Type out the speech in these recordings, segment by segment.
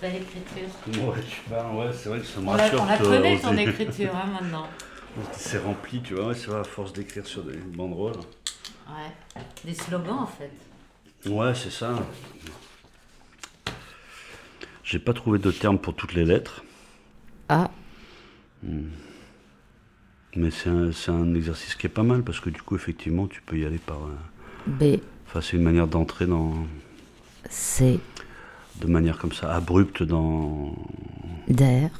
belle écriture. Ouais, ouais, c'est vrai que ça me On la, rassure. on la que- connaît, on ton écriture, hein, maintenant. C'est rempli, tu vois, ouais, c'est vrai, à force d'écrire sur des banderoles. Ouais. Des slogans, en fait. Ouais, c'est ça. J'ai pas trouvé de terme pour toutes les lettres, Ah, mais c'est un, c'est un exercice qui est pas mal parce que du coup, effectivement, tu peux y aller par. euh, B, Enfin, c'est une manière d'entrer dans. C, de manière comme ça, abrupte dans. der,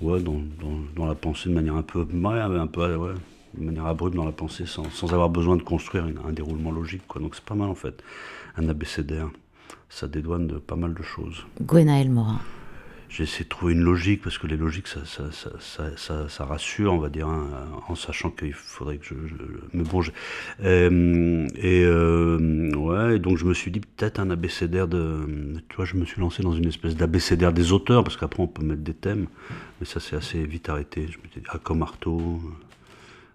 Ouais, dans, dans, dans la pensée de manière un peu. Ouais, un peu. Ouais, de manière abrupte dans la pensée sans, sans avoir besoin de construire une- un déroulement logique, quoi. Donc c'est pas mal en fait. Un abécédaire. Ça dédouane de pas mal de choses. Gwenaël Morin. J'ai essayé de trouver une logique parce que les logiques ça, ça, ça, ça, rassure, on va dire, hein, en sachant qu'il faudrait que je. je- mais euh, et euh, ouais, donc je me suis dit peut-être un abécédaire de. Tu vois, je me suis lancé dans une espèce d'abécédaire des auteurs parce qu'après on peut mettre des thèmes, mais ça s'est assez vite arrêté. Je me suis dit A comme Artaud,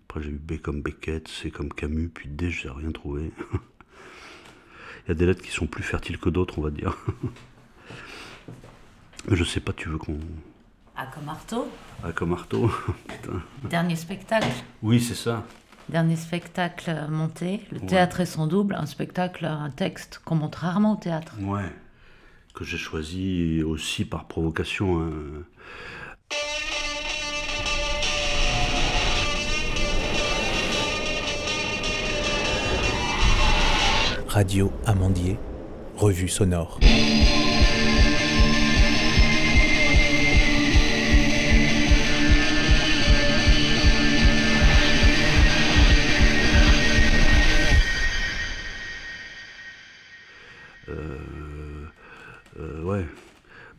après j'ai eu B comme Beckett, C comme Camus, puis D, je n'ai rien trouvé. Il y a des lettres qui sont plus fertiles que d'autres, on va dire. Je sais pas, tu veux qu'on. Comme Artaud. Ah, comme Artaud Putain. Dernier spectacle. Oui, c'est ça. Dernier spectacle monté. Le théâtre est son double. Un spectacle, un texte qu'on montre rarement au théâtre. Ouais. Que j'ai choisi aussi par provocation. hein. Radio Amandier, revue sonore.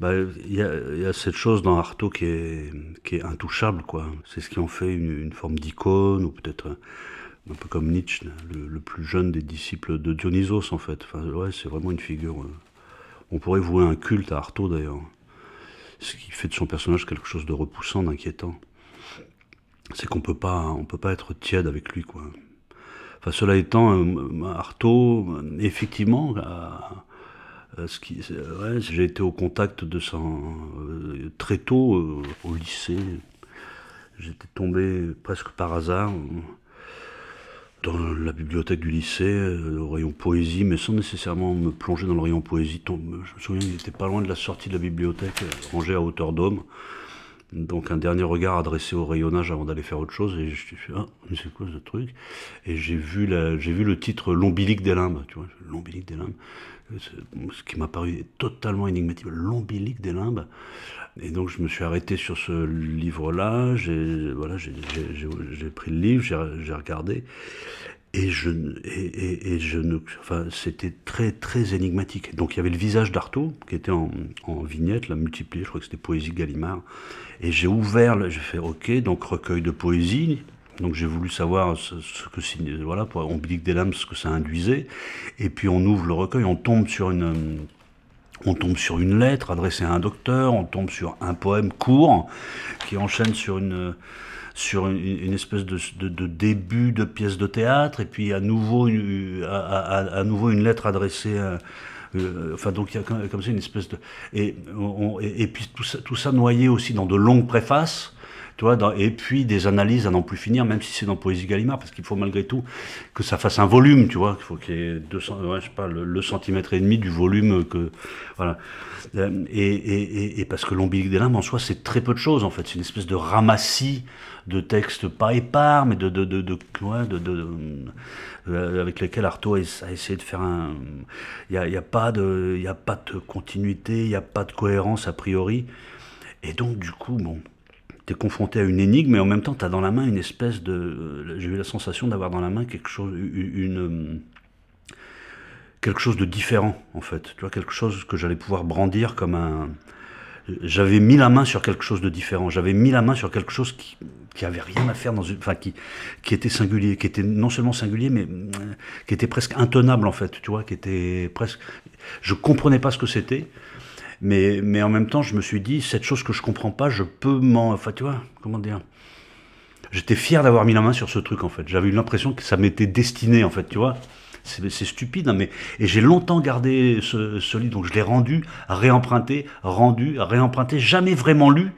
Bah, y, a, cette chose dans Artaud qui est, intouchable, quoi. C'est ce qui en fait une, forme d'icône, ou peut-être un, peu comme Nietzsche, le, plus jeune des disciples de Dionysos, en fait. Ouais, c'est vraiment une figure. euh, On pourrait vouer un culte à Artaud, d'ailleurs. Ce qui fait de son personnage quelque chose de repoussant, d'inquiétant. C'est qu'on peut pas, on peut pas être tiède avec lui, quoi. Enfin, cela étant, euh, Artaud, effectivement, euh, ce qui- c'est- ouais, j'ai été au contact de son euh, très tôt euh, au lycée. J'étais tombé presque par hasard euh, dans la bibliothèque du lycée, euh, au rayon poésie, mais sans nécessairement me plonger dans le rayon poésie. Je me souviens, il était pas loin de la sortie de la bibliothèque, euh, rangée à hauteur d'homme. Donc un dernier regard adressé au rayonnage avant d'aller faire autre chose et je me suis dit, ah, mais c'est quoi ce truc? Et j'ai vu, le titre L'ombilique des limbes, tu vois, l'ombilique des limbes, ce qui m'a paru totalement énigmatique, l'ombilique des limbes. Et donc je me suis arrêté sur ce livre-là, j'ai voilà, j'ai- pris le livre, j'ai regardé, et je, et, et- je ne, enfin, c'était très très énigmatique. Donc il y avait le visage d'Artaud qui était en, vignette, la multipliée, je crois que c'était Poésie Gallimard. Et j'ai ouvert, j'ai fait OK, donc recueil de poésie. Donc j'ai voulu savoir ce, ce que voilà pour ombilique des lames, ce que ça induisait. Et puis on ouvre le recueil, on tombe sur une, on tombe sur une lettre adressée à un docteur, on tombe sur un poème court qui enchaîne sur une sur une, espèce de, de- début de pièce de théâtre, et puis à nouveau une, à, à- nouveau une lettre adressée à, euh, enfin donc il y a comme, ça une espèce de et, et, puis tout ça, tout ça noyé aussi dans de longues préfaces tu vois, et puis des analyses à n'en plus finir, même si c'est dans Poésie Gallimard, parce qu'il faut malgré tout que ça fasse un volume, tu vois, il faut qu'il y ait 200, ouais, je sais pas, le, centimètre et demi du volume que, voilà. Euh, Et, et, parce que l'ombilique des limbes en soi, c'est très peu de choses en fait, c'est une espèce de ramassis de textes pas épars, mais de, de, de, ouais, de, de- euh, avec lesquels Artaud a essayé de faire un. Il n'y a, y a, pas de- y a pas de continuité, il n'y a pas de cohérence a priori. Et donc, du coup, bon, tu es confronté à une énigme, mais en même temps, tu as dans la main une espèce de. J'ai eu la sensation d'avoir dans la main quelque chose, une. quelque chose de différent, en fait. Tu vois, quelque chose que j'allais pouvoir brandir comme un. J'avais mis la main sur quelque chose de différent. J'avais mis la main sur quelque chose qui, qui avait rien à faire dans une, enfin qui, qui était singulier, qui était non seulement singulier, mais euh, qui était presque intenable en fait. Tu vois, qui était presque. Je comprenais pas ce que c'était, mais mais en même temps, je me suis dit cette chose que je comprends pas, je peux m'en, enfin tu vois, comment dire. J'étais fier d'avoir mis la main sur ce truc en fait. J'avais eu l'impression que ça m'était destiné en fait, tu vois. C'est stupide, hein, mais et j'ai longtemps gardé ce, livre, donc je l'ai rendu, réemprunté, rendu, réemprunté, jamais vraiment lu,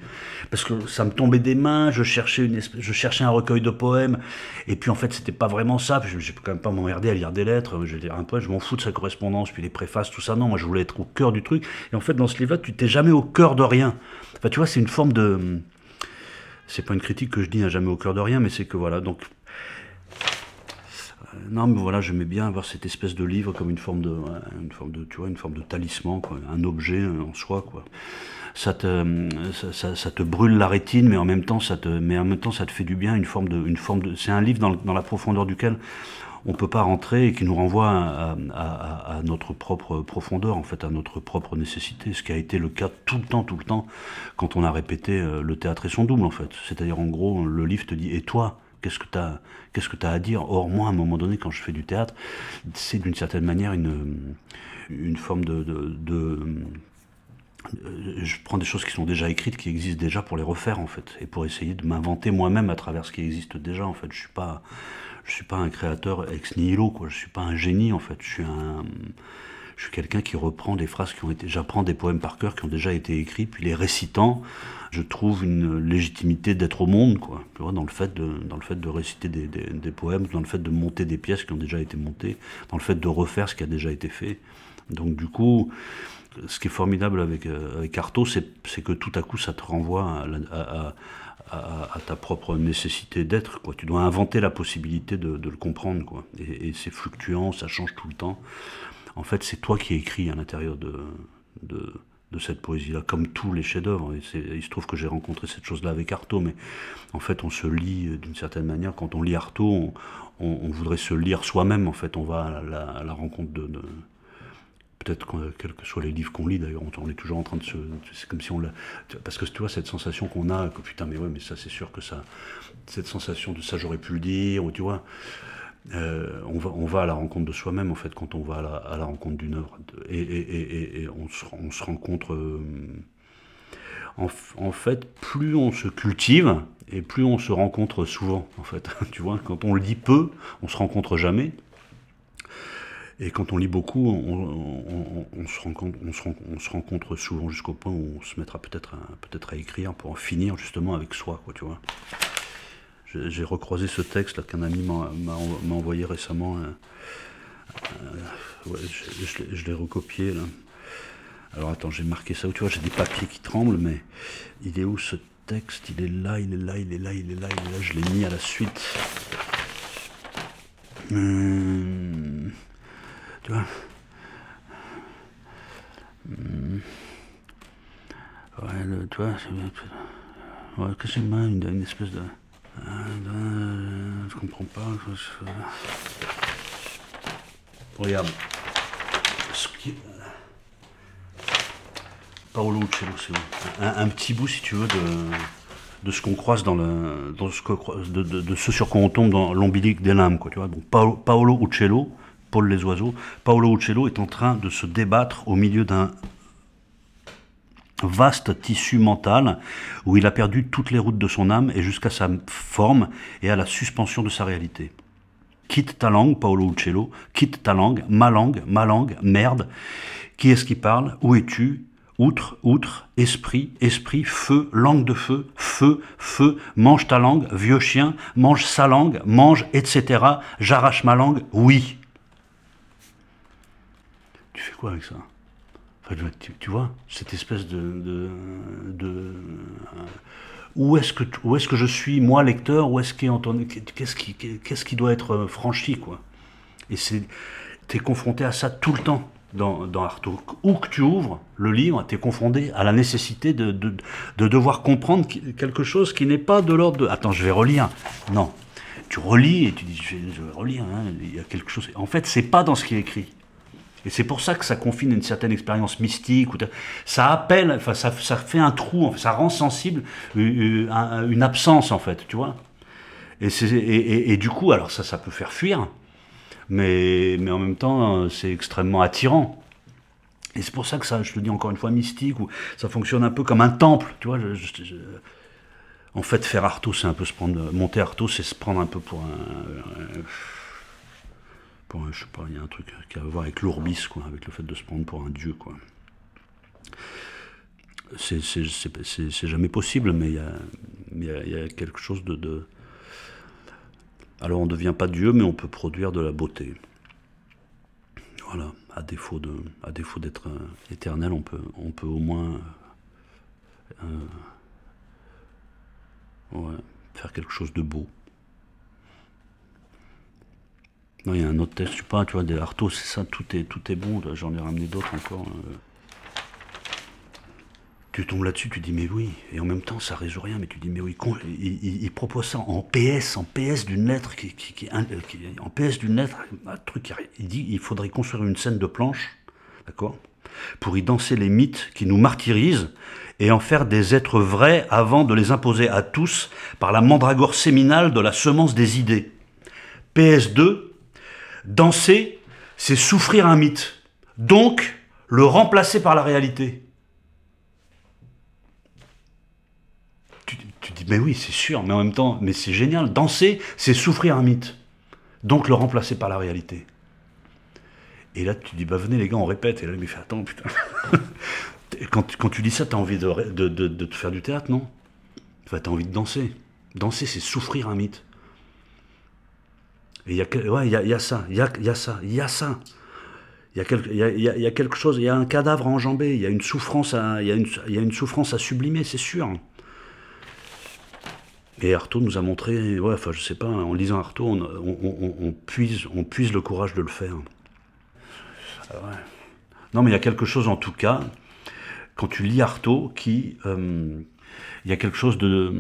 parce que ça me tombait des mains, je cherchais, une je cherchais un recueil de poèmes, et puis en fait c'était pas vraiment ça, je, ne quand même pas m'emmerder à lire des lettres, je vais lire un poème, je m'en fous de sa correspondance, puis les préfaces, tout ça, non, moi je voulais être au cœur du truc, et en fait dans ce livre-là, tu t'es jamais au cœur de rien. Enfin tu vois, c'est une forme de... C'est pas une critique que je dis, à jamais au cœur de rien, mais c'est que voilà, donc non, mais voilà, j'aimais bien avoir cette espèce de livre comme une forme de, une forme de, tu vois, une forme de talisman, un objet en soi. Ça te, ça, te brûle la rétine, mais en même temps, ça te, mais en même temps, ça te fait du bien, une forme de, une forme de. C'est un livre dans, la profondeur duquel on peut pas rentrer et qui nous renvoie à, à, notre propre profondeur, en fait, à notre propre nécessité, ce qui a été le cas tout le temps, tout le temps, quand on a répété euh, le théâtre et son double, en fait. C'est-à-dire, en gros, le livre te dit, et toi, Qu'est-ce que tu as, que as à dire? Or, moi, à un moment donné, quand je fais du théâtre, c'est d'une certaine manière une, une forme de, de, je prends des choses qui sont déjà écrites, qui existent déjà pour les refaire en fait, et pour essayer de m'inventer moi-même à travers ce qui existe déjà en fait. Je suis suis pas un créateur ex nihilo quoi. Je suis pas un génie en fait. Je suis un, je suis quelqu'un qui reprend des phrases qui ont été, j'apprends des poèmes par cœur qui ont déjà été écrits, puis les récitant, je trouve une légitimité d'être au monde, quoi. Tu vois, dans le fait de, dans le fait de réciter des, poèmes, dans le fait de monter des pièces qui ont déjà été montées, dans le fait de refaire ce qui a déjà été fait. Donc du coup, ce qui est formidable avec, euh, Artaud, c'est que tout à coup, ça te renvoie à, ta propre nécessité d'être. Tu dois inventer la possibilité de, le comprendre. Quoi. Et, c'est fluctuant, ça change tout le temps en fait, c'est toi qui écris à l'intérieur de, cette poésie-là, comme tous les chefs-d'œuvre. Il se trouve que j'ai rencontré cette chose-là avec Artaud, mais en fait, on se lit euh, d'une certaine manière. Quand on lit Artaud, on, voudrait se lire soi-même. En fait, on va à la, rencontre de, peut-être quels que soient les livres qu'on lit d'ailleurs, on, est toujours en train de se. C'est comme si on l'a. Parce que tu vois, cette sensation qu'on a, que putain, mais ouais, mais ça, c'est sûr que ça. Cette sensation de ça, j'aurais pu le dire, ou tu vois. Euh, on, va, à la rencontre de soi-même, en fait, quand on va à la, rencontre d'une œuvre. Et, on, se, rencontre. Euh, en, fait, plus on se cultive, et plus on se rencontre souvent, en fait. quand on lit peu, on se rencontre jamais. Et quand on lit beaucoup, on, se, rencontre, souvent jusqu'au point où on se mettra peut-être à, écrire pour en finir justement avec soi. J'ai recroisé ce texte qu'un ami m'a envoyé récemment. je, l'ai recopié là. Alors attends, j'ai marqué ça tu vois, j'ai des papiers qui tremblent, mais il est où ce texte? Il est là, il est là, il est là, il est là, il est là. Je l'ai mis à la suite. Hum, tu vois? Hum, Ouais, le, tu ouais, que c'est une espèce de. Euh, je comprends pas. Regarde. Paolo Uccello, c'est un, un, petit bout, si tu veux, de, de ce qu'on croise dans le, dans ce que, de, de, ce sur quoi on tombe dans l'ombilique des lames, quoi, tu vois. Donc Paolo, Paolo Uccello, Paul les oiseaux, Paolo Uccello est en train de se débattre au milieu d'un vaste tissu mental où il a perdu toutes les routes de son âme et jusqu'à sa forme et à la suspension de sa réalité. Quitte ta langue, Paolo Uccello, quitte ta langue, ma langue, ma langue, merde. Qui est-ce qui parle? Où es-tu? Outre, outre, esprit, esprit, feu, langue de feu, feu, feu, mange ta langue, vieux chien, mange sa langue, mange, etc. J'arrache ma langue, oui. Tu fais quoi avec ça? Tu, vois, cette espèce de. de, où est-ce que, est que je suis, moi, lecteur Où est-ce Qu'est-ce qui, qu'est-ce qui doit être franchi, quoi Et c'est. Tu es confronté à ça tout le temps dans, dans. Où que tu ouvres le livre, tu es confronté à la nécessité de, de, de, devoir comprendre quelque chose qui n'est pas de l'ordre de. Attends, je vais relire. Non. Tu relis et tu dis, je vais, relire, hein, il y a quelque chose. En fait, c'est pas dans ce qui est écrit. Et c'est pour ça que ça confine une certaine expérience mystique. Ou ça appelle, enfin, ça, fait un trou, ça rend sensible euh, euh, une, absence, en fait, tu vois. Et, du coup, alors ça, ça peut faire fuir, mais, mais en même temps, c'est extrêmement attirant. Et c'est pour ça que ça, je te dis encore une fois, mystique, ou ça fonctionne un peu comme un temple, tu vois. en fait, faire c'est un peu se prendre, monter Artaud, c'est se prendre un peu pour un Sais pas, il y a un truc qui a à voir avec l'ourbis, quoi, avec le fait de se prendre pour un dieu, quoi. C'est jamais possible, mais il y a, quelque chose de, Alors on ne devient pas Dieu, mais on peut produire de la beauté. Voilà, à défaut de, à défaut d'être euh, éternel, on peut, on peut au moins euh, ouais, faire quelque chose de beau. Non, il y a un autre test, je sais pas, tu vois, des artos, c'est ça, tout est, tout est bon, j'en ai ramené d'autres encore. Euh tu tombes là-dessus, tu dis mais oui, et en même temps ça résout rien, mais tu dis mais oui, il, propose ça en PS, en PS d'une lettre, qui, qui, en PS d'une lettre, un truc, il dit il faudrait construire une scène de planche, d'accord, pour y danser les mythes qui nous martyrisent et en faire des êtres vrais avant de les imposer à tous par la mandragore séminale de la semence des idées. PS2, danser, c'est souffrir un mythe, donc le remplacer par la réalité. tu dis, mais oui, c'est sûr, mais en même temps, mais c'est génial. Danser, c'est souffrir un mythe. Donc le remplacer par la réalité. Et là, tu dis, bah venez les gars, on répète. Et là, il me fait, attends, putain. quand, tu dis ça, tu as envie de, te faire du théâtre, non? Tu as envie de danser. Danser, c'est souffrir un mythe. Il y a, ouais, y, a, y ça, il y a, y a ça, il y a ça. Il y, a quelque, y, a, y quelque chose, il y a un cadavre à enjamber, il y a une souffrance à, y a une, y a une souffrance à sublimer, c'est sûr. Et Artaud nous a montré, ouais, enfin je sais pas, en lisant Artaud, on, puise, on puise le courage de le faire. Ah non mais il y a quelque chose en tout cas, quand tu lis Artaud, qui... Euh, il y a quelque chose de...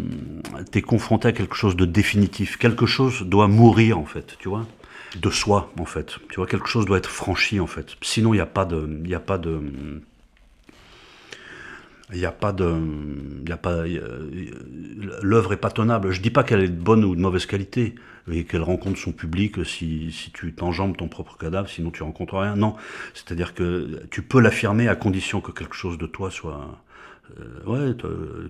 Tu es confronté à quelque chose de définitif. Quelque chose doit mourir en fait, tu vois de soi en fait. Tu vois, quelque chose doit être franchi en fait. Sinon, il n'y a pas de, il a pas de, il n'y a pas de, l'œuvre est pas tenable. Je dis pas qu'elle est de bonne ou de mauvaise qualité et qu'elle rencontre son public si, si tu t'enjambes ton propre cadavre, sinon tu rencontres rien. Non, c'est-à-dire que tu peux l'affirmer à condition que quelque chose de toi soit, euh, ouais,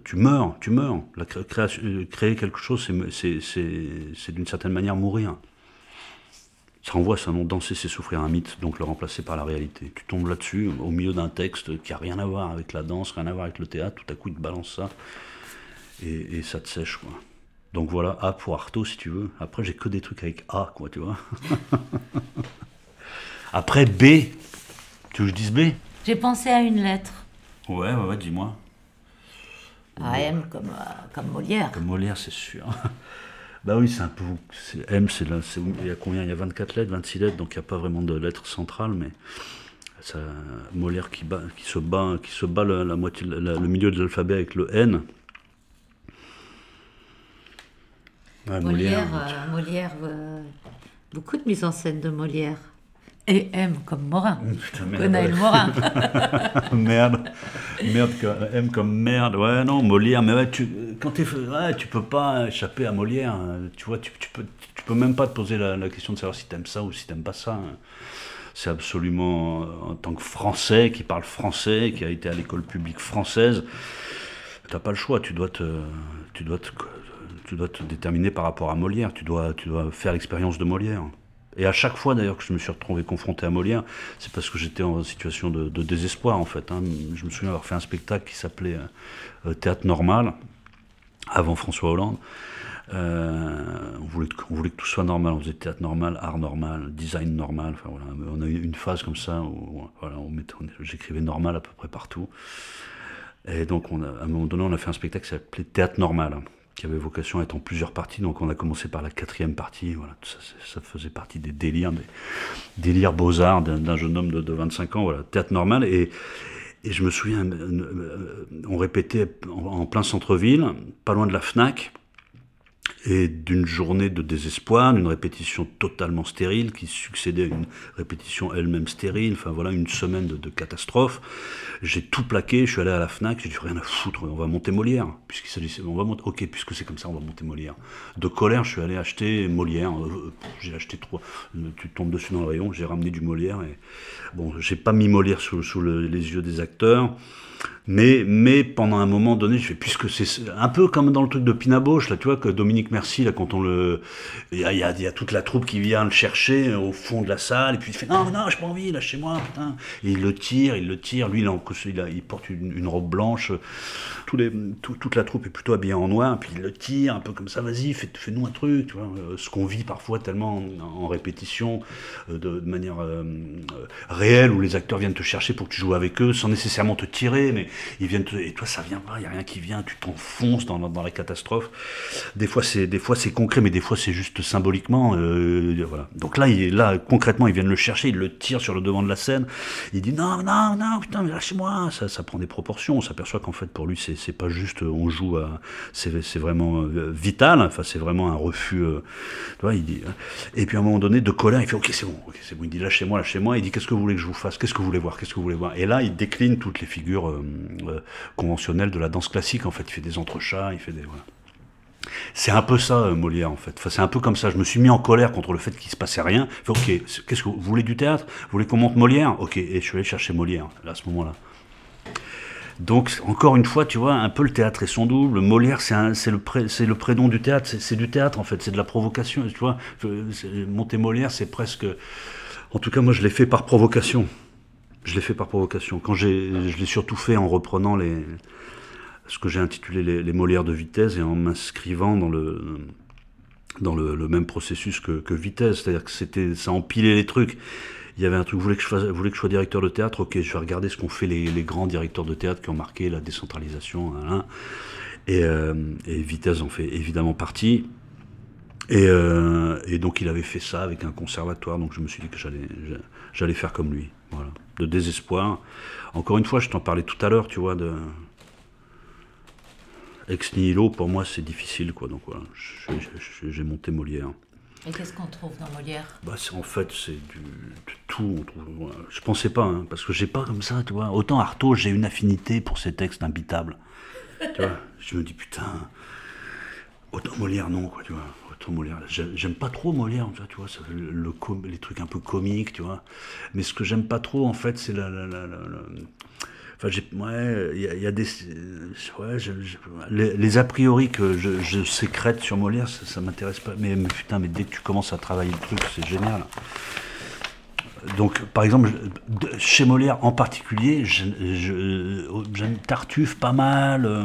tu meurs, tu meurs. La création, créer quelque chose, c'est, d'une certaine manière mourir. Ça renvoie à ça, nom danser, c'est souffrir un mythe, donc le remplacer par la réalité. Tu tombes là-dessus, au milieu d'un texte qui a rien à voir avec la danse, rien à voir avec le théâtre, tout à coup il te balance ça, et, ça te sèche, quoi. Donc voilà, A pour Arto, si tu veux. Après, j'ai que des trucs avec A, quoi, tu vois. Après, B. Tu veux que je dise B? J'ai pensé à une lettre. Ouais, ouais, ouais, dis-moi. A, M comme, euh, comme Molière. Comme Molière, c'est sûr. Bah oui, c'est un peu. M, c'est là. Il y a combien? Il y a 24 lettres, 26 lettres, donc il n'y a pas vraiment de lettres centrales, mais. Ça, Molière qui, bat, qui se bat, qui se bat la, moitié, le milieu de l'alphabet avec le N. Molière, Molière, euh, euh, beaucoup de mise en scène de Molière. Et M comme Morin. Putain, merde. Morin. merde. Merde, M comme merde. Ouais, non, Molière. Mais ouais, tu, quand tu ouais, tu peux pas échapper à Molière. Tu vois, tu, peux, tu peux même pas te poser la, question de savoir si t'aimes ça ou si t'aimes pas ça. C'est absolument, en tant que Français, qui parle français, qui a été à l'école publique française, t'as pas le choix. Tu dois te, tu dois te, tu dois te déterminer par rapport à Molière. Tu dois, tu dois faire l'expérience de Molière. Et à chaque fois d'ailleurs que je me suis retrouvé confronté à Molière, c'est parce que j'étais en situation de, désespoir en fait. Hein. Je me souviens avoir fait un spectacle qui s'appelait euh, euh, Théâtre Normal, avant François Hollande. Euh, on, voulait, que tout soit normal, on faisait théâtre normal, art normal, design normal. Enfin, voilà. On a eu une phase comme ça où voilà, j'écrivais normal à peu près partout. Et donc à un moment donné, on a fait un spectacle qui s'appelait Théâtre Normal qui avait vocation à être en plusieurs parties. Donc on a commencé par la quatrième partie. Voilà, ça, faisait partie des délires, des délires beaux-arts d'un jeune homme de, 25 ans. Voilà, théâtre normal. Et, je me souviens, euh, on répétait en plein centre-ville, pas loin de la FNAC et d'une journée de désespoir, d'une répétition totalement stérile qui succédait à une répétition elle-même stérile, enfin voilà, une semaine de, catastrophe. J'ai tout plaqué, je suis allé à la FNAC, j'ai dit rien à foutre, on va monter Molière, puisqu'il s'agissait, on va monter, ok, puisque c'est comme ça, on va monter Molière. De colère, je suis allé acheter Molière, euh, j'ai acheté trois, tu tombes dessus dans le rayon, j'ai ramené du Molière, et bon, j'ai pas mis Molière sous, les yeux des acteurs, Mais, pendant un moment donné, puisque c'est un peu comme dans le truc de Pinaboche, là, tu vois, que Dominique Merci, là, quand on le. Il y a, toute la troupe qui vient le chercher au fond de la salle, et puis il fait, non, non, j'ai pas envie, lâchez-moi, putain. Il le tire, il le tire. Lui, il, porte une, robe blanche. Toute la troupe est plutôt habillée en noir, puis il le tire, un peu comme ça, vas-y, fais-nous un truc, tu vois. Euh, ce qu'on vit parfois tellement en, répétition, euh, de, manière euh, réelle, où les acteurs viennent te chercher pour que tu joues avec eux, sans nécessairement te tirer, mais ils viennent et toi ça vient pas, il y a rien qui vient, tu t'enfonces dans, dans, la catastrophe. Des fois c'est des fois c'est concret, mais des fois c'est juste symboliquement. Euh, voilà. Donc là, il, là concrètement, ils viennent le chercher, ils le tirent sur le devant de la scène. Il dit non non non putain lâchez-moi. Ça ça prend des proportions. On s'aperçoit qu'en fait pour lui c'est c'est pas juste on joue à c'est vraiment euh, vital. Enfin c'est vraiment un refus. Euh, il dit. Hein. Et puis à un moment donné de colère, il fait ok c'est bon, ok c'est bon. Il dit lâchez-moi lâchez-moi. Il dit qu'est-ce que vous voulez que je vous fasse? Qu'est-ce que vous voulez voir? Qu'est-ce que vous voulez voir? Et là il décline toutes les figures euh, conventionnel de la danse classique. En fait, il fait des entrechats, il fait des. Voilà. C'est un peu ça, euh, Molière, en fait. C'est un peu comme ça. Je me suis mis en colère contre le fait qu'il se passait rien. ok, qu'est-ce que vous, voulez du théâtre? Vous voulez qu'on monte Molière? Ok, et je suis allé chercher Molière à ce moment-là. Donc, encore une fois, tu vois, un peu le théâtre et son double. Molière, c'est le, le prénom du théâtre. C'est du théâtre, en fait. C'est de la provocation. Tu vois, monter Molière, c'est presque. En tout cas, moi, je l'ai fait par provocation. Je l'ai fait par provocation. Quand je l'ai surtout fait en reprenant les, ce que j'ai intitulé les, Molières de vitesse et en m'inscrivant dans le dans le, même processus que, vitesse, c'est-à-dire que c'était ça empilait les trucs. Il y avait un truc, vous voulez que je, fasse, que je sois directeur de théâtre, ok, je vais regarder ce qu'ont fait les, les, grands directeurs de théâtre qui ont marqué la décentralisation, hein, hein. Et, euh, et, Vitesse en fait évidemment partie. Et, euh, et, donc il avait fait ça avec un conservatoire, donc je me suis dit que j'allais faire comme lui. Voilà. De désespoir. Encore une fois, je t'en parlais tout à l'heure, tu vois, de. Ex nihilo, pour moi, c'est difficile, quoi. Donc voilà, j'ai monté Molière. Et qu'est-ce qu'on trouve dans Molière? Bah, En fait, c'est du, de tout. On trouve, je pensais pas, hein, parce que j'ai pas comme ça, tu vois. Autant Artaud, j'ai une affinité pour ces textes imbitables. tu vois, je me dis, putain, autant Molière, non, quoi, tu vois. Molière. J'aime pas trop Molière, tu vois, le, les trucs un peu comiques, tu vois. Mais ce que j'aime pas trop, en fait, c'est la, Enfin, ouais, il y, a des. Ouais, les, a priori que je, sécrète sur Molière, ça, m'intéresse pas. Mais, putain, mais dès que tu commences à travailler le truc, c'est génial. Donc, par exemple, chez Molière en particulier, j'aime Tartuffe pas mal, euh,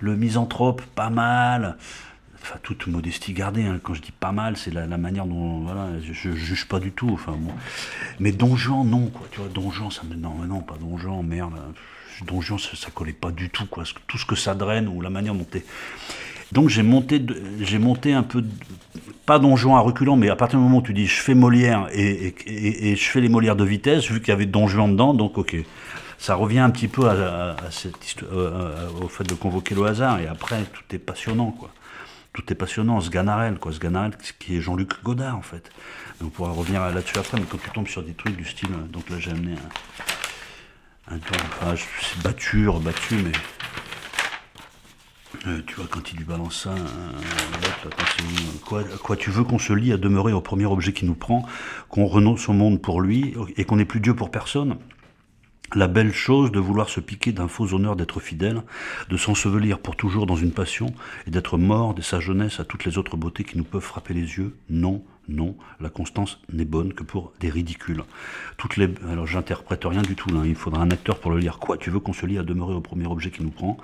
le misanthrope pas mal enfin toute modestie gardée, hein. quand je dis pas mal, c'est la, manière dont, voilà, je, juge pas du tout, enfin. Mais Donjon, non, quoi, tu vois, Donjon, ça me, non, non, pas Donjon, merde, Donjon, ça, ça collait pas du tout, quoi, tout ce que ça draine, ou la manière dont t'es... Donc j'ai monté, j'ai monté un peu, pas donjon à reculant, mais à partir du moment où tu dis je fais Molière et, je fais les Molières de vitesse, vu qu'il y avait donjon dedans, donc ok. Ça revient un petit peu à, cette histoire, euh, au fait de convoquer le hasard, et après tout est passionnant, quoi tout est passionnant. Sganarelle, quoi. Sganarelle, qui est Jean-Luc Godard, en fait. on pourra revenir là-dessus après, mais quand tu tombes sur des trucs du style. Euh, donc là, j'ai amené un, un enfin, c'est battu, rebattu, mais. Euh, tu vois, quand il lui balance ça, quoi, quoi, tu veux qu'on se lie à demeurer au premier objet qui nous prend, qu'on renonce au monde pour lui, et qu'on n'est plus Dieu pour personne la belle chose de vouloir se piquer d'un faux honneur d'être fidèle, de s'ensevelir pour toujours dans une passion et d'être mort de sa jeunesse à toutes les autres beautés qui nous peuvent frapper les yeux, non, non, la constance n'est bonne que pour des ridicules. Toutes les, alors j'interprète rien du tout là, il faudra un acteur pour le lire. Quoi, tu veux qu'on se lie à demeurer au premier objet qui nous prend,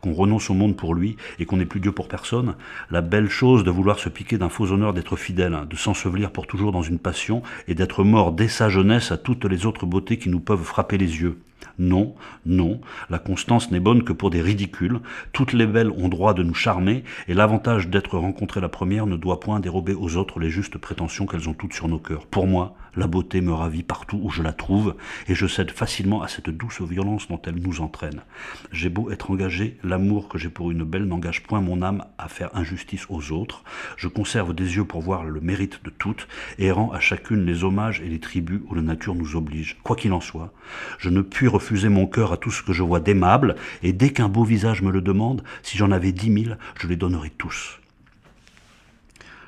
qu'on renonce au monde pour lui et qu'on n'est plus Dieu pour personne? La belle chose de vouloir se piquer d'un faux honneur d'être fidèle, de s'ensevelir pour toujours dans une passion et d'être mort dès sa jeunesse à toutes les autres beautés qui nous peuvent frapper les yeux. Non, non, la constance n'est bonne que pour des ridicules. Toutes les belles ont droit de nous charmer, et l'avantage d'être rencontrée la première ne doit point dérober aux autres les justes prétentions qu'elles ont toutes sur nos cœurs. Pour moi, la beauté me ravit partout où je la trouve, et je cède facilement à cette douce violence dont elle nous entraîne. J'ai beau être engagé, l'amour que j'ai pour une belle n'engage point mon âme à faire injustice aux autres. Je conserve des yeux pour voir le mérite de toutes, et rends à chacune les hommages et les tributs où la nature nous oblige. Quoi qu'il en soit, je ne puis refuser mon cœur à tout ce que je vois d'aimable, et dès qu'un beau visage me le demande, si j'en avais dix mille, je les donnerais tous.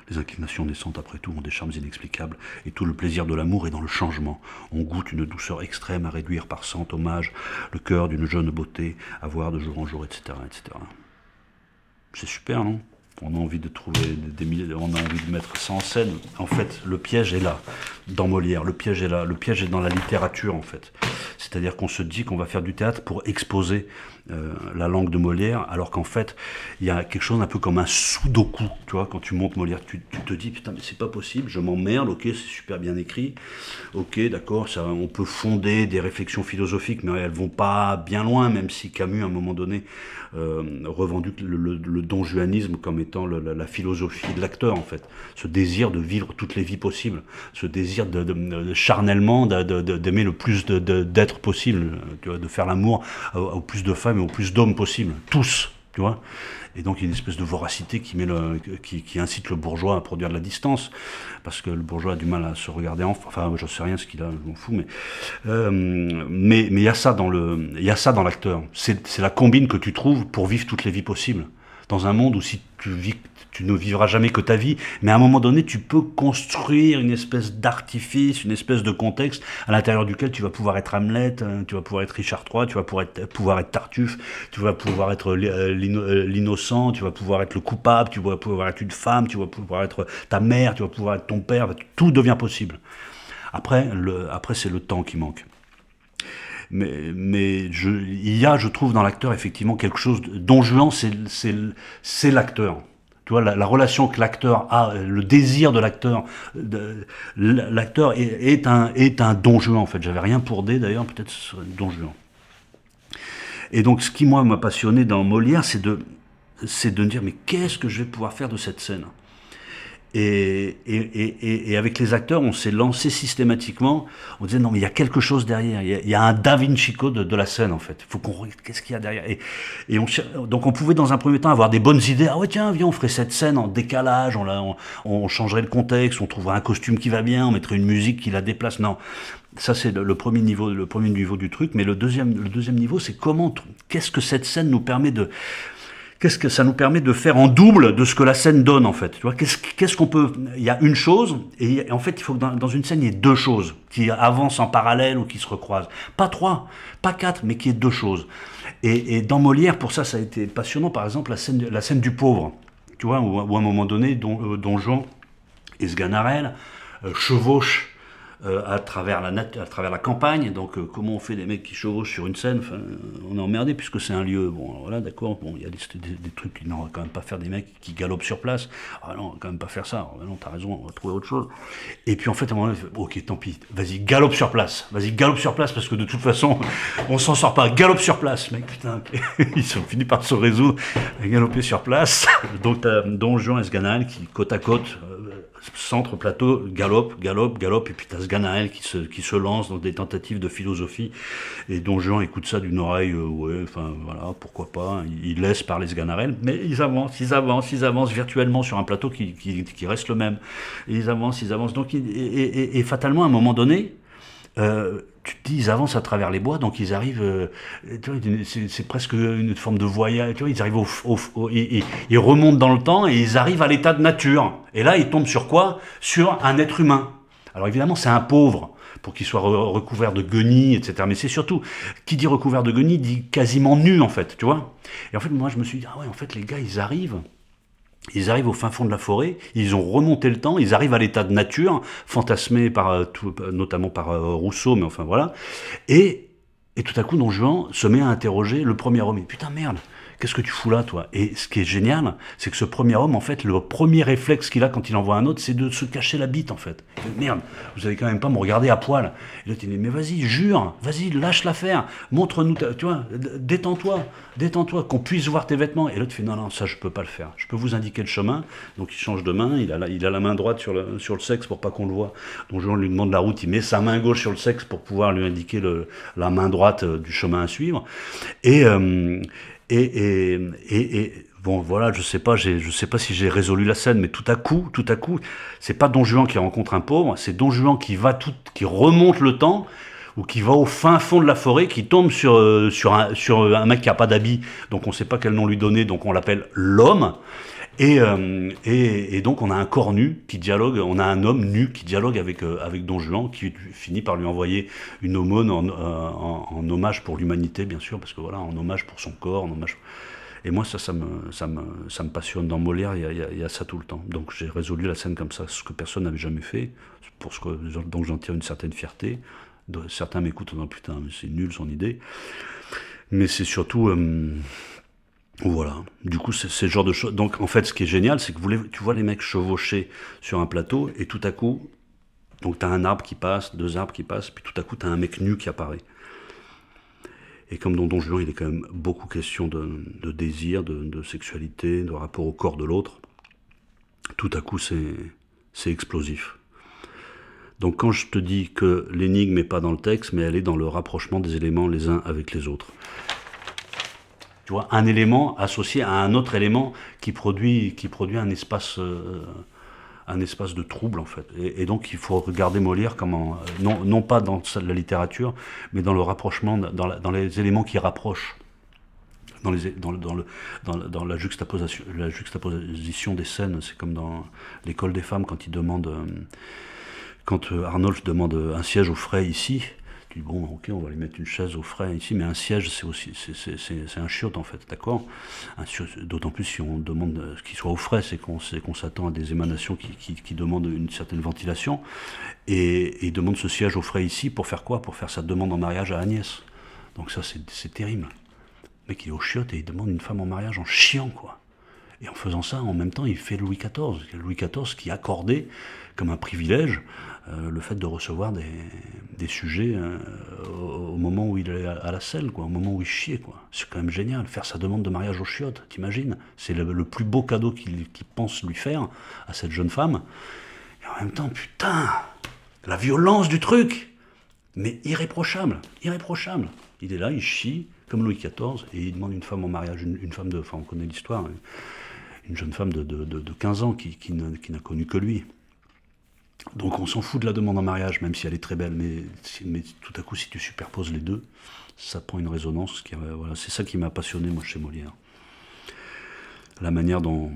Les inclinations naissantes, après tout, ont des charmes inexplicables, et tout le plaisir de l'amour est dans le changement. On goûte une douceur extrême à réduire par cent hommages le cœur d'une jeune beauté, à voir de jour en jour, etc. etc. C'est super, non? On a envie de trouver des on a envie de mettre ça en scène. En fait, le piège est là, dans Molière. Le piège est là. Le piège est dans la littérature, en fait. C'est-à-dire qu'on se dit qu'on va faire du théâtre pour exposer euh, la langue de Molière, alors qu'en fait, il y a quelque chose un peu comme un sudoku, tu quand tu montes Molière, tu, te dis, putain, mais c'est pas possible, je m'emmerde, ok, c'est super bien écrit, ok, d'accord, ça, on peut fonder des réflexions philosophiques, mais elles vont pas bien loin, même si Camus, à un moment donné, euh, revendu le, le, donjuanisme comme étant la, philosophie de l'acteur, en fait. Ce désir de vivre toutes les vies possibles, ce désir de, de charnellement d'aimer le plus d'êtres possible, vois, de faire l'amour au plus de femmes au plus d'hommes possible, tous, tu vois. Et donc il y a une espèce de voracité qui, met le, qui, incite le bourgeois à produire de la distance, parce que le bourgeois a du mal à se regarder en... Enfin, je sais rien ce qu'il a, je m'en fous, mais euh, mais il y a ça dans l'acteur. C'est la combine que tu trouves pour vivre toutes les vies possibles. Dans un monde où si tu ne vivras jamais que ta vie, mais à un moment donné, tu peux construire une espèce d'artifice, une espèce de contexte à l'intérieur duquel tu vas pouvoir être Hamlet, hein, tu vas pouvoir être Richard III, tu vas pouvoir être, Tartuffe, tu vas pouvoir être euh, euh, l'innocent, tu vas pouvoir être le coupable, tu vas pouvoir être une femme, tu vas pouvoir être ta mère, tu vas pouvoir être ton père, tout devient possible. Après, après c'est le temps qui manque. Mais, je, il y a, je trouve, dans l'acteur effectivement quelque chose. Don Juan, c'est l'acteur. Tu vois, la, relation que l'acteur a, le désir de l'acteur, l'acteur est, un, est un don Juan en fait. J'avais rien pour D d'ailleurs, peut-être don Juan. Et donc, ce qui moi m'a passionné dans Molière, c'est de, c'est de me dire mais qu'est-ce que je vais pouvoir faire de cette scène? Et, et, et, avec les acteurs, on s'est lancé systématiquement. On disait non, mais il y a quelque chose derrière. Il y a, un Da Vinci Code de, la scène en fait. Faut qu'on regarde qu'est-ce qu'il y a derrière. Et, et on, donc on pouvait dans un premier temps avoir des bonnes idées. Ah ouais tiens, viens, on ferait cette scène en décalage. On, on, on changerait le contexte. On trouverait un costume qui va bien. On mettrait une musique qui la déplace. Non, ça c'est le, premier niveau, le premier niveau du truc. Mais le deuxième, le deuxième niveau, c'est comment, qu'est-ce que cette scène nous permet de qu'est-ce que ça nous permet de faire en double de ce que la scène donne en fait Tu vois, qu'est-ce qu'on peut Il y a une chose et en fait il faut que dans, une scène il y ait deux choses qui avancent en parallèle ou qui se recroisent. Pas trois, pas quatre, mais qui est deux choses. Et, dans Molière, pour ça, ça a été passionnant. Par exemple, la scène, la scène du pauvre. Tu vois, où, à un moment donné, Don, Don Juan et Sganarelle euh, chevauchent euh, à, travers la à travers la campagne. Donc, euh, comment on fait des mecs qui chevauchent sur une scène? Enfin, On est emmerdé puisque c'est un lieu. Bon, voilà, d'accord. Bon, il y a des, des, trucs qui n'ont quand même pas faire des mecs qui galopent sur place. Ah non, quand même pas faire ça. Ah non, t'as raison, on va trouver autre chose. Et puis en fait, à un moment donné, ok, tant pis, vas-y, galope sur place. Vas-y, galope sur place parce que de toute façon, on s'en sort pas. Galope sur place, mec, putain. Ils sont finis par se résoudre à galoper sur place. Donc, t'as Don Juan et Sganal qui, côte à côte, euh, centre plateau, galope, galope, galope, et puis t'as ce qui se, qui se lance dans des tentatives de philosophie, et Don Juan écoute ça d'une oreille, euh, ouais, enfin voilà, pourquoi pas, il, laisse parler ce mais ils avancent, ils avancent, ils avancent virtuellement sur un plateau qui, reste le même, ils avancent, ils avancent, donc, et, fatalement, à un moment donné, euh, tu te dis, ils avancent à travers les bois, donc ils arrivent, euh, c'est presque une forme de voyage, tu vois, ils arrivent au, ils, remontent dans le temps et ils arrivent à l'état de nature. Et là, ils tombent sur quoi? Sur un être humain. Alors évidemment, c'est un pauvre pour qu'il soit recouvert de guenilles, etc. Mais c'est surtout, qui dit recouvert de guenilles dit quasiment nu, en fait, tu vois? Et en fait, moi, je me suis dit, ah ouais, en fait, les gars, ils arrivent ils arrivent au fin fond de la forêt, ils ont remonté le temps, ils arrivent à l'état de nature, fantasmé par, euh, notamment par euh, Rousseau, mais enfin voilà. Et, et tout à coup, Don Juan se met à interroger le premier homme. Putain, merde, qu'est-ce que tu fous là, toi? Et ce qui est génial, c'est que ce premier homme, en fait, le premier réflexe qu'il a quand il envoie un autre, c'est de se cacher la bite, en fait. Merde, vous allez quand même pas me regarder à poil. Et là, tu dis, mais vas-y, jure, vas-y, lâche l'affaire, montre-nous, tu vois, détends-toi, détends-toi, qu'on puisse voir tes vêtements. Et l'autre fait, non, non, ça, je peux pas le faire. Je peux vous indiquer le chemin. Donc, il change de main, il a la, il a la main droite sur le, sur le sexe pour pas qu'on le voit. Donc, Jean lui demande la route, il met sa main gauche sur le sexe pour pouvoir lui indiquer le, la main droite euh, du chemin à suivre. Et, euh, et, et, et, bon, voilà, je sais pas, je sais pas si j'ai résolu la scène, mais tout à coup, tout à coup, c'est pas Don Juan qui rencontre un pauvre, c'est Don Juan qui va tout, qui remonte le temps ou qui va au fin fond de la forêt, qui tombe sur, euh, sur, un, sur un mec qui a pas d'habit, donc on sait pas quel nom lui donner, donc on l'appelle l'homme. Et, et, donc on a un corps nu qui dialogue, on a un homme nu qui dialogue avec, avec Don Juan, qui finit par lui envoyer une aumône en, en, hommage pour l'humanité, bien sûr, parce que voilà, en hommage pour son corps, en hommage. Et moi, ça, ça me, passionne. Dans Molière, il y, a, il y a ça tout le temps. Donc j'ai résolu la scène comme ça, ce que personne n'avait jamais fait, pour ce que, donc j'en tire une certaine fierté. Certains m'écoutent en disant putain, mais c'est nul son idée. Mais c'est surtout. Voilà. Du coup, c'est ce genre de choses. Donc, en fait, ce qui est génial, c'est que tu vois les mecs chevaucher sur un plateau, et tout à coup, donc tu as un arbre qui passe, deux arbres qui passent, puis tout à coup, tu as un mec nu qui apparaît. Et comme dans Don Juan, il est quand même beaucoup question de, désir, de, sexualité, de rapport au corps de l'autre, tout à coup, c'est explosif. Donc quand je te dis que l'énigme n'est pas dans le texte, mais elle est dans le rapprochement des éléments les uns avec les autres. Tu vois, un élément associé à un autre élément qui produit, qui produit un espace... Euh, un espace de trouble en fait. Et, donc il faut regarder Molière comme non, pas dans la littérature, mais dans le rapprochement, dans, les éléments qui rapprochent. Dans, la, juxtaposition, des scènes, c'est comme dans l'école des femmes quand ils demandent, euh, quand euh, Arnold demande un siège au frais ici, bon, ok, on va lui mettre une chaise au frais ici, mais un siège, c'est aussi, c'est un chiotte en fait, d'accord? D'autant plus si on demande qu'il soit au frais, c'est qu'on qu'on s'attend à des émanations qui, qui, demandent une certaine ventilation. Et, il demande ce siège au frais ici pour faire quoi? Pour faire sa demande en mariage à Agnès. Donc ça, c'est terrible. Le mec, il est au chiotte et il demande une femme en mariage en chiant, quoi. Et en faisant ça, en même temps, il fait Louis XIV. Louis XIV qui accordait comme un privilège euh, le fait de recevoir des, sujets euh, au, moment où il est à, la selle, au moment où il chiait. Quoi. C'est quand même génial. Faire sa demande de mariage au chiottes, t'imagines? C'est le, plus beau cadeau qu'il pense lui faire à cette jeune femme. Et en même temps, putain, la violence du truc Mais irréprochable, irréprochable. Il est là, il chie, comme Louis XIV, et il demande une femme en mariage, une, femme de... Enfin, on connaît l'histoire, une jeune femme de, de, de 15 ans qui n'a connu que lui. Donc on s'en fout de la demande en mariage, même si elle est très belle, mais, mais tout à coup, si tu superposes les deux, ça prend une résonance. Qui, voilà, c'est ça qui m'a passionné, moi, chez Molière. La manière dont,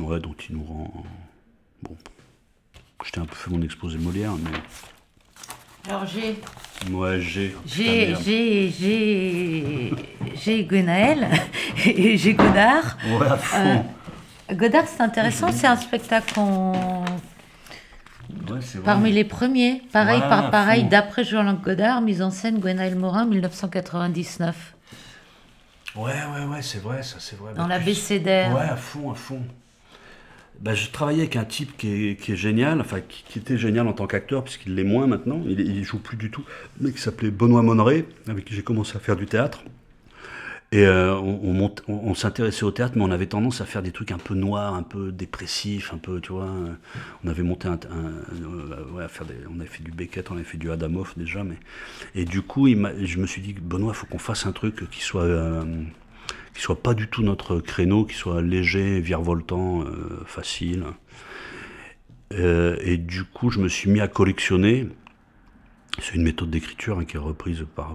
ouais, dont il nous rend. Bon, je t'ai un peu fait mon exposé Molière, mais. Alors j'ai. Ouais, j'ai. J'ai, j'ai, j'ai, j'ai Gwenaël et j'ai Godard. Ouais, à fond. Euh, Godard, c'est intéressant, c'est un spectacle qu'on Parmi les premiers, pareil par pareil, d'après Jean-Luc Godard, mise en scène Gwenaël Morin, 1999. Ouais, ouais, ouais, c'est vrai, ça, c'est vrai. Dans la BCDR. Ouais, à fond, à fond. Bah, je travaillais avec un type qui est, qui est génial, enfin qui, était génial en tant qu'acteur, puisqu'il l'est moins maintenant, il, il joue plus du tout, mais qui s'appelait Benoît Monneret, avec qui j'ai commencé à faire du théâtre. Et euh, on, s'intéressait au théâtre, mais on avait tendance à faire des trucs un peu noirs, un peu dépressifs, un peu, tu vois. On avait monté un, euh, on avait fait du Beckett, on avait fait du Adamov déjà, mais et du coup, je me suis dit, Benoît, faut qu'on fasse un truc qui soit euh, pas du tout notre créneau, qui soit léger, virevoltant, facile. et du coup, je me suis mis à collectionner. C'est une méthode d'écriture hein, qui est reprise par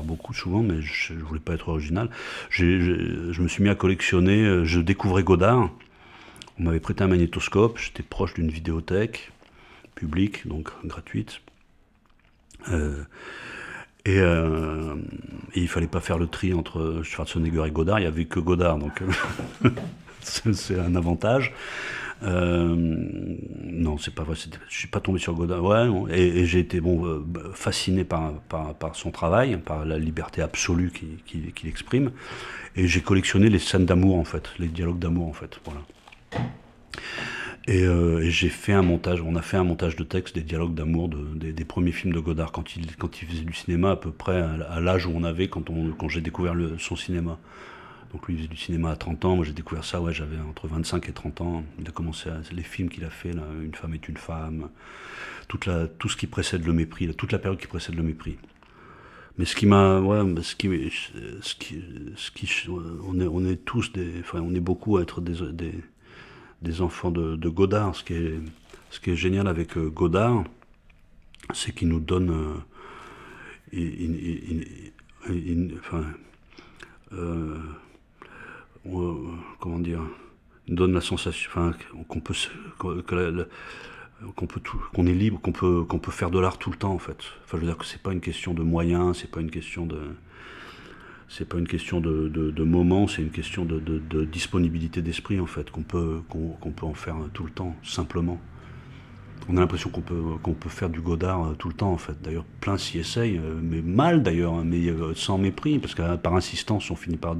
beaucoup souvent, mais je, voulais pas être original. je me suis mis à collectionner, euh, je découvrais Godard. On m'avait prêté un magnétoscope, j'étais proche d'une vidéothèque publique, donc gratuite. Euh, et, euh, et, il fallait pas faire le tri entre Schwarzenegger et Godard, il n'y avait que Godard, donc c'est un avantage. Euh, non, c'est pas vrai. Je suis pas tombé sur Godard. Ouais, et, j'ai été bon euh, fasciné par, par, son travail, par la liberté absolue qu'il exprime. Et j'ai collectionné les scènes d'amour en fait, les dialogues d'amour en fait. Voilà. Euh, et, j'ai fait un montage. On a fait un montage de texte des dialogues d'amour de, des, premiers films de Godard quand il quand il faisait du cinéma à peu près à, l'âge où on avait quand on quand j'ai découvert son cinéma. Donc lui, il faisait du cinéma à 30 ans. Moi, j'ai découvert ça, ouais, j'avais entre 25 et 30 ans. Il a commencé à, les films qu'il a fait, Une femme est une femme, toute la, tout ce qui précède le mépris, toute la période qui précède le mépris. Mais ce qui m'a, ouais, ce qui, ce qui, ce qui, on est, on est tous des, enfin, on est beaucoup à être des, des, enfants de, de, Godard. Ce qui est, ce qui est génial avec euh, Godard, c'est qu'il nous donne, euh, enfin, euh, comment dire, donne la sensation, qu'on peut, peut qu'on est libre, qu'on peut, qu'on peut faire de l'art tout le temps en fait. Enfin, je veux dire que c'est pas une question de moyens, c'est pas une question de, c'est pas une question de, moment, c'est une question de, de disponibilité d'esprit en fait, qu'on peut, qu'on peut en faire tout le temps, simplement. On a l'impression qu'on peut, faire du Godard euh, tout le temps en fait. D'ailleurs, plein s'y essayent, euh, mais mal d'ailleurs, hein, mais euh, sans mépris, parce que par insistance, on finit par,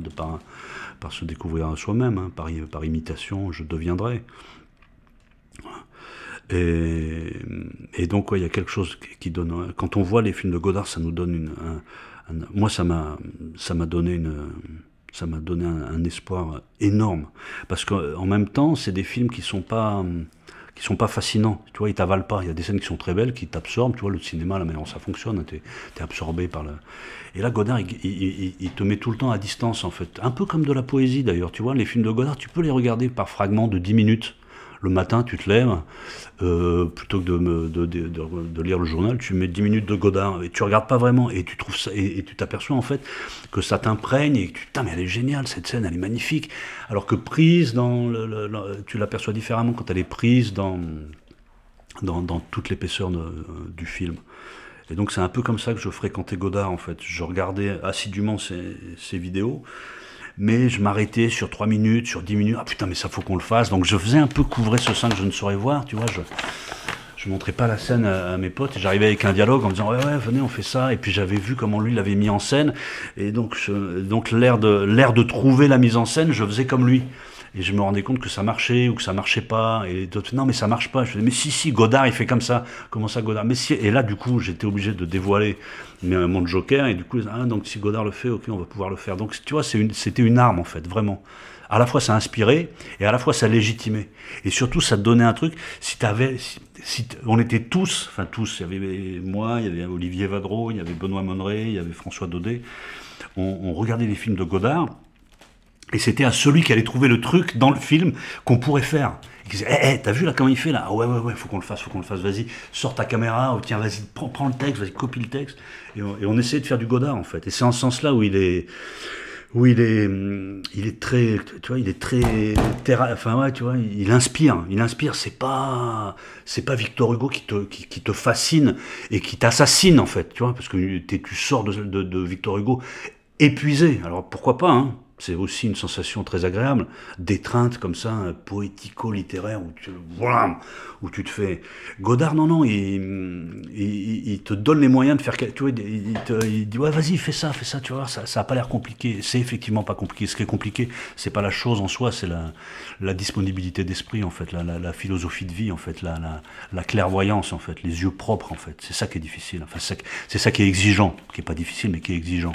se découvrir à soi-même, hein, par, imitation, je deviendrai. Et, donc, il y a quelque chose qui donne. Quand on voit les films de Godard, ça nous donne une. moi, ça m'a, donné une. Ça m'a donné un, espoir énorme. Parce qu'en même temps, c'est des films qui sont pas qui sont pas fascinants. Tu vois, ils t'avalent pas. Il y a des scènes qui sont très belles, qui t'absorbent. Tu vois, le cinéma, la manière ça fonctionne, hein, tu es, absorbé par le. Et là, Godard, il, te met tout le temps à distance, en fait. Un peu comme de la poésie, d'ailleurs. Tu vois, les films de Godard, tu peux les regarder par fragments de 10 minutes le matin, tu te lèves, euh, plutôt que de, lire le journal, tu mets 10 minutes de Godard et tu regardes pas vraiment et tu trouves et, tu t'aperçois en fait que ça t'imprègne et que tu putain mais elle est géniale cette scène, elle est magnifique. Alors que prise dans le, tu l'aperçois différemment quand elle est prise dans toute l'épaisseur du film. Et donc c'est un peu comme ça que je fréquentais Godard en fait. Je regardais assidûment ses vidéos mais je m'arrêtais sur 3 minutes, sur 10 minutes, ah putain, mais ça faut qu'on le fasse. Donc je faisais un peu couvrir ce sein que je ne saurais voir, tu vois. Je, je montrais pas la scène à, mes potes, j'arrivais avec un dialogue en disant ouais ouais venez on fait ça et puis j'avais vu comment lui l'avait mis en scène et donc donc l'air de trouver la mise en scène je faisais comme lui et je me rendais compte que ça marchait ou que ça marchait pas. Et d'autres non mais ça marche pas. Je disais mais si si Godard il fait comme ça. Comment ça Godard? Mais si et là du coup j'étais obligé de dévoiler mon joker. Et du coup ah, donc si Godard le fait ok on va pouvoir le faire. Donc tu vois c'était une, arme en fait vraiment. À la fois ça inspirait et à la fois ça légitimait. Et surtout ça donnait un truc. Si t'avais si, on était tous enfin tous il y avait moi il y avait Olivier Vadreau il y avait Benoît Monneray il y avait François Daudet. On, on regardait les films de Godard et c'était à celui qui allait trouver le truc dans le film qu'on pourrait faire. Il disait, hé, hey, t'as vu là comment il fait là? Ah Ouais, ouais, ouais, faut qu'on le fasse, faut qu'on le fasse, vas-y, sors ta caméra, oh, tiens, vas-y, prends, le texte, vas-y, copie le texte. Et on, et essayait de faire du Godard en fait. Et c'est en ce sens-là où il est, où il est, il est très, tu vois, il est très, terra, enfin ouais, tu vois, il inspire, il inspire. C'est pas, c'est pas Victor Hugo qui te, qui, te fascine et qui t'assassine en fait, tu vois, parce que tu sors de, de, de Victor Hugo épuisé. Alors pourquoi pas, hein? C'est aussi une sensation très agréable, d'étreinte comme ça, poético-littéraire, où tu, voilà, où tu te fais... Godard, non, non, il, il, te donne les moyens de faire... Tu vois, il, te, dit, ouais, vas-y, fais ça, fais ça, tu vois, ça n'a pas l'air compliqué. C'est effectivement pas compliqué. Ce qui est compliqué, c'est pas la chose en soi, c'est la, disponibilité d'esprit, en fait, la, philosophie de vie, en fait, la, la, la, clairvoyance, en fait, les yeux propres, en fait. C'est ça qui est difficile. Enfin, c'est ça qui est exigeant, qui est pas difficile, mais qui est exigeant.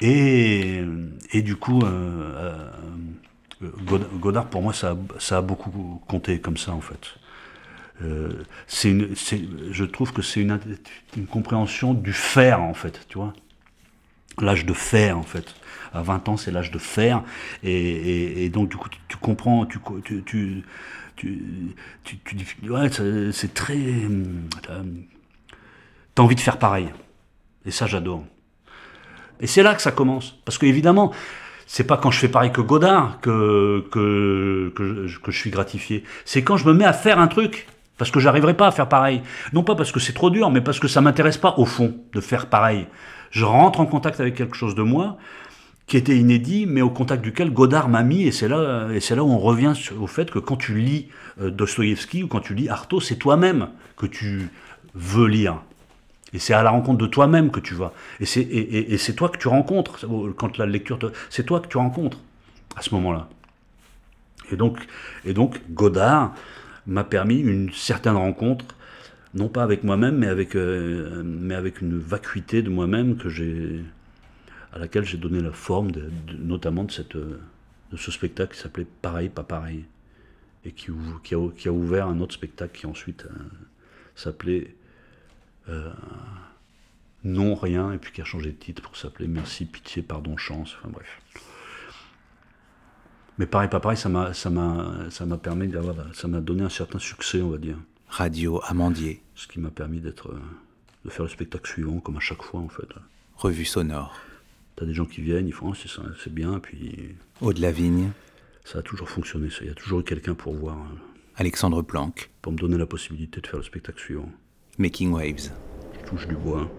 Et, et du coup, euh, euh, Godard, pour moi, ça, a beaucoup compté comme ça, en fait. Euh, je trouve que c'est une, compréhension du faire, en fait, tu vois. L'âge de faire, en fait. À 20 ans, c'est l'âge de faire. Et, donc, du coup, tu, comprends, tu, tu, tu, tu, tu dis, ouais, c'est très. T'as envie de faire pareil. Et ça, j'adore. Et c'est là que ça commence. Parce qu'évidemment, c'est pas quand je fais pareil que Godard que, que, que, je, suis gratifié. C'est quand je me mets à faire un truc. Parce que j'arriverai pas à faire pareil. Non pas parce que c'est trop dur, mais parce que ça m'intéresse pas au fond de faire pareil. Je rentre en contact avec quelque chose de moi qui était inédit, mais au contact duquel Godard m'a mis, et c'est là, et c'est là où on revient au fait que quand tu lis euh, Dostoïevski ou quand tu lis Artaud, c'est toi-même que tu veux lire. Et c'est à la rencontre de toi-même que tu vas. Et c'est, et, c'est toi que tu rencontres. Quand la lecture C'est toi que tu rencontres à ce moment-là. Et donc, et donc Godard m'a permis une certaine rencontre, non pas avec moi-même, mais avec, euh, mais avec une vacuité de moi-même que j'ai, à laquelle j'ai donné la forme, notamment de, cette, de ce spectacle qui s'appelait Pareil, pas pareil. Et qui, qui a ouvert un autre spectacle qui ensuite euh, s'appelait euh, non rien, et puis qui a changé de titre pour s'appeler Merci, Pitié, Pardon, Chance, enfin bref. Mais pareil, pas pareil, ça m'a, ça m'a, ça m'a permis d'avoir, ça m'a donné un certain succès, on va dire. Radio Amandier. Ce qui m'a permis d'être, de faire le spectacle suivant, comme à chaque fois en fait. Revue sonore. T'as des gens qui viennent, ils font oh, c'est bien, puis. Au de la vigne. Ça a toujours fonctionné, ça. Il y a toujours eu quelqu'un pour voir. Euh, Alexandre Planck. Pour me donner la possibilité de faire le spectacle suivant. Making Waves. Je touche du bois.